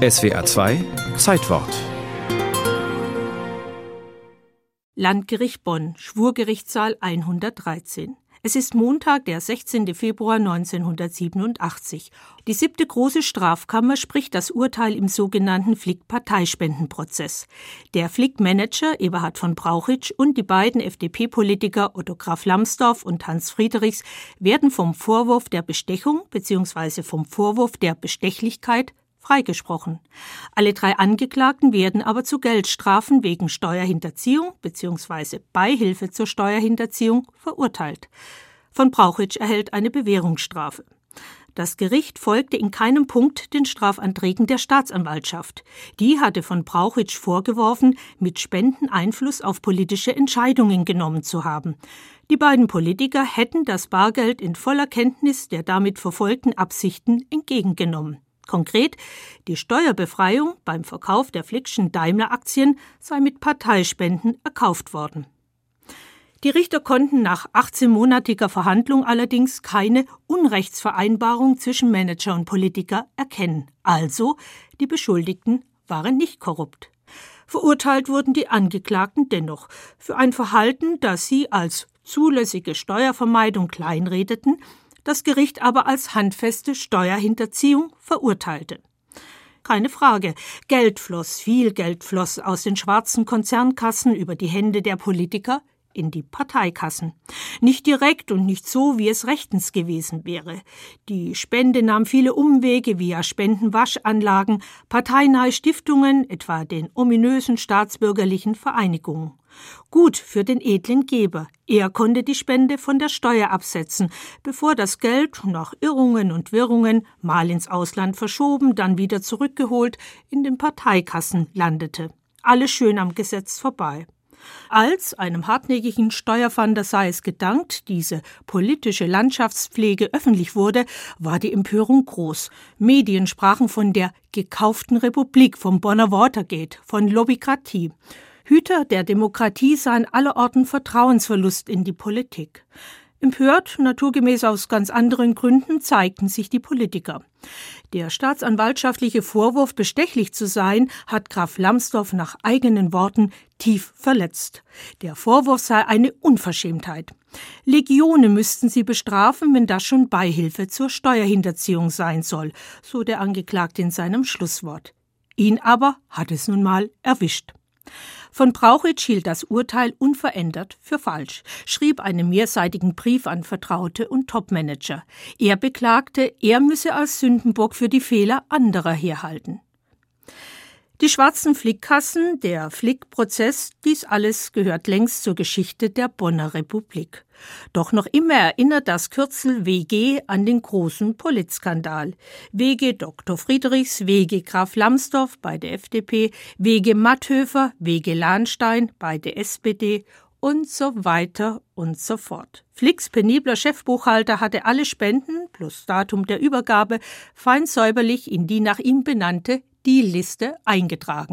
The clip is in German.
SWA 2 Zeitwort Landgericht Bonn, Schwurgerichtssaal 113. Es ist Montag, der 16. Februar 1987. Die siebte große Strafkammer spricht das Urteil im sogenannten Flick-Parteispendenprozess. Der Flick-Manager Eberhard von Brauchitsch und die beiden FDP-Politiker Otto Graf Lambsdorff und Hans Friedrichs werden vom Vorwurf der Bestechung bzw. vom Vorwurf der Bestechlichkeit freigesprochen. Alle drei Angeklagten werden aber zu Geldstrafen wegen Steuerhinterziehung bzw. Beihilfe zur Steuerhinterziehung verurteilt. Von Brauchitsch erhält eine Bewährungsstrafe. Das Gericht folgte in keinem Punkt den Strafanträgen der Staatsanwaltschaft. Die hatte von Brauchitsch vorgeworfen, mit Spenden Einfluss auf politische Entscheidungen genommen zu haben. Die beiden Politiker hätten das Bargeld in voller Kenntnis der damit verfolgten Absichten entgegengenommen. Konkret, die Steuerbefreiung beim Verkauf der Flickschen Daimler-Aktien sei mit Parteispenden erkauft worden. Die Richter konnten nach 18-monatiger Verhandlung allerdings keine Unrechtsvereinbarung zwischen Manager und Politiker erkennen. Also, die Beschuldigten waren nicht korrupt. Verurteilt wurden die Angeklagten dennoch für ein Verhalten, das sie als zulässige Steuervermeidung kleinredeten, das Gericht aber als handfeste Steuerhinterziehung verurteilte. Keine Frage, Geld floss, viel Geld floss aus den schwarzen Konzernkassen über die Hände der Politiker in die Parteikassen. Nicht direkt und nicht so, wie es rechtens gewesen wäre. Die Spende nahm viele Umwege via Spendenwaschanlagen, parteinahe Stiftungen, etwa den ominösen staatsbürgerlichen Vereinigungen. Gut für den edlen Geber. Er konnte die Spende von der Steuer absetzen, bevor das Geld nach Irrungen und Wirrungen mal ins Ausland verschoben, dann wieder zurückgeholt in den Parteikassen landete. Alles schön am Gesetz vorbei. Als einem hartnäckigen Steuerfander sei es gedankt, diese politische Landschaftspflege öffentlich wurde, war die Empörung groß. Medien sprachen von der gekauften Republik, vom Bonner Watergate, von Lobbykratie. Hüter der Demokratie sahen allerorten Vertrauensverlust in die Politik. Empört, naturgemäß aus ganz anderen Gründen, zeigten sich die Politiker. Der staatsanwaltschaftliche Vorwurf, bestechlich zu sein, hat Graf Lambsdorff nach eigenen Worten tief verletzt. Der Vorwurf sei eine Unverschämtheit. Legione müssten sie bestrafen, wenn das schon Beihilfe zur Steuerhinterziehung sein soll, so der Angeklagte in seinem Schlusswort. Ihn aber hat es nun mal erwischt. Von Brauchitsch hielt das Urteil unverändert für falsch, schrieb einen mehrseitigen Brief an Vertraute und Topmanager. Er beklagte, er müsse als Sündenbock für die Fehler anderer herhalten. Die schwarzen Flickkassen, der Flickprozess, dies alles gehört längst zur Geschichte der Bonner Republik. Doch noch immer erinnert das Kürzel WG an den großen Politskandal. WG Dr. Friedrichs, WG Graf Lambsdorff bei der FDP, WG Matthöfer, WG Lahnstein bei der SPD und so weiter und so fort. Flicks penibler Chefbuchhalter hatte alle Spenden plus Datum der Übergabe fein säuberlich in die nach ihm benannte die Liste eingetragen.